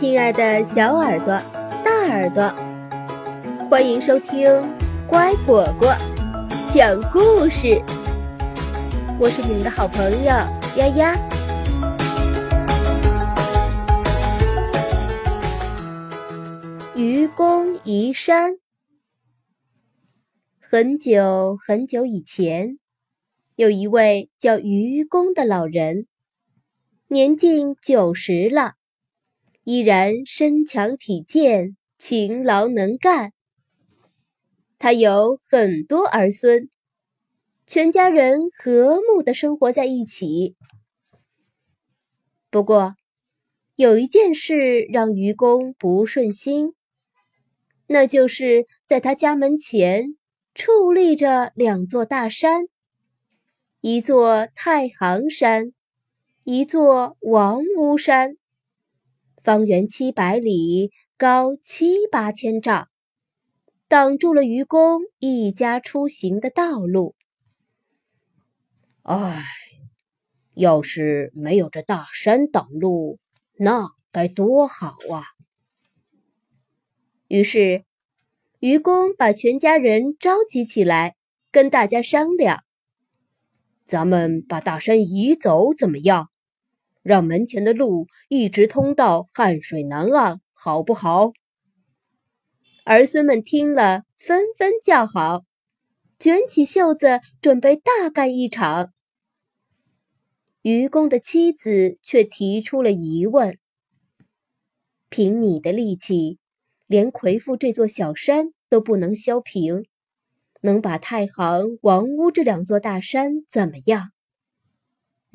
亲爱的小耳朵、大耳朵，欢迎收听乖果果讲故事。我是你们的好朋友丫丫。愚公移山。很久很久以前，有一位叫愚公的老人，年近九十了。依然身强体健，勤劳能干。他有很多儿孙，全家人和睦的生活在一起。不过，有一件事让愚公不顺心，那就是在他家门前矗立着两座大山，一座太行山，一座王屋山。方圆七百里，高七八千丈，挡住了愚公一家出行的道路。唉，要是没有这大山挡路，那该多好啊！于是，愚公把全家人召集起来，跟大家商量：“咱们把大山移走，怎么样？”让门前的路一直通到汉水南岸，好不好？儿孙们听了，纷纷叫好，卷起袖子准备大干一场。愚公的妻子却提出了疑问：“凭你的力气，连魁父这座小山都不能削平，能把太行、王屋这两座大山怎么样？”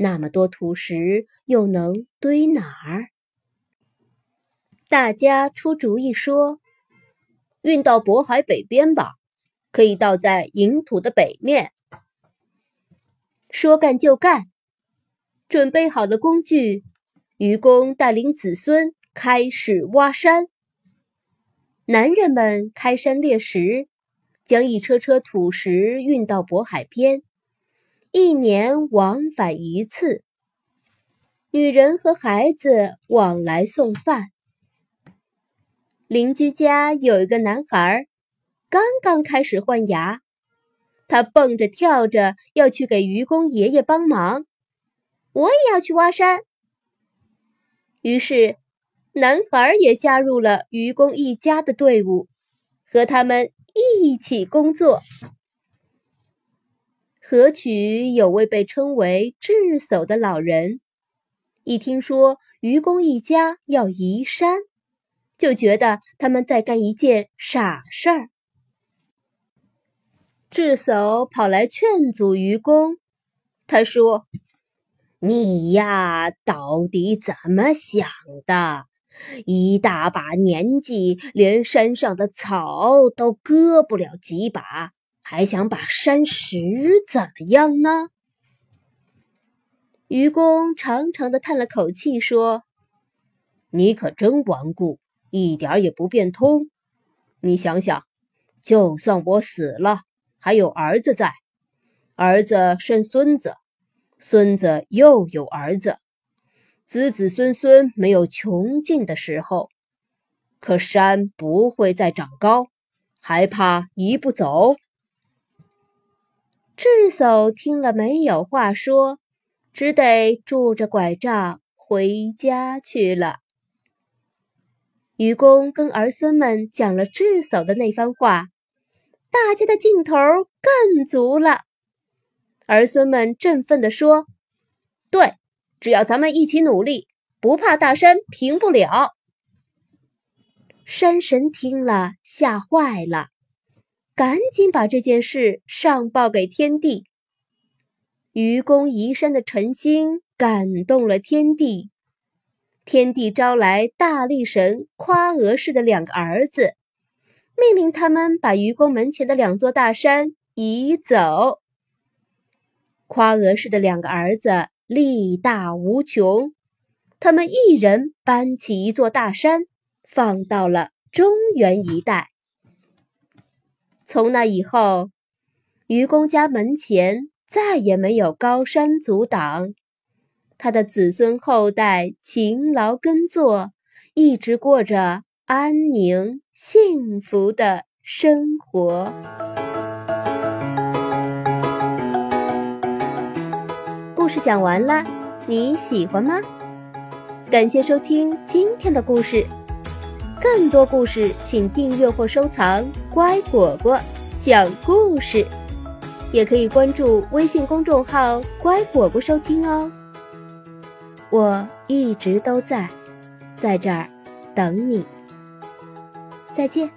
那么多土石又能堆哪儿？大家出主意说：“运到渤海北边吧，可以倒在营土的北面。”说干就干，准备好了工具，愚公带领子孙开始挖山。男人们开山裂石，将一车车土石运到渤海边。一年往返一次，女人和孩子往来送饭。邻居家有一个男孩，刚刚开始换牙，他蹦着跳着要去给愚公爷爷帮忙。我也要去挖山。于是，男孩也加入了愚公一家的队伍，和他们一起工作。河曲有位被称为智叟的老人，一听说愚公一家要移山，就觉得他们在干一件傻事儿。智叟跑来劝阻愚公，他说：“你呀，到底怎么想的？一大把年纪，连山上的草都割不了几把。”还想把山石怎么样呢？愚公长长的叹了口气，说：“你可真顽固，一点也不变通。你想想，就算我死了，还有儿子在，儿子生孙子，孙子又有儿子，子子孙孙没有穷尽的时候。可山不会再长高，还怕移不走？”智叟听了没有话说，只得拄着拐杖回家去了。愚公跟儿孙们讲了智叟的那番话，大家的劲头更足了。儿孙们振奋地说：“对，只要咱们一起努力，不怕大山平不了。”山神听了，吓坏了。赶紧把这件事上报给天帝。愚公移山的诚心感动了天帝，天帝招来大力神夸娥氏的两个儿子，命令他们把愚公门前的两座大山移走。夸娥氏的两个儿子力大无穷，他们一人搬起一座大山，放到了中原一带。从那以后，愚公家门前再也没有高山阻挡。他的子孙后代勤劳耕作，一直过着安宁幸福的生活。故事讲完了，你喜欢吗？感谢收听今天的故事，更多故事请订阅或收藏“乖果果讲故事”，也可以关注微信公众号“乖果果”收听哦。我一直都在，在这儿等你。再见。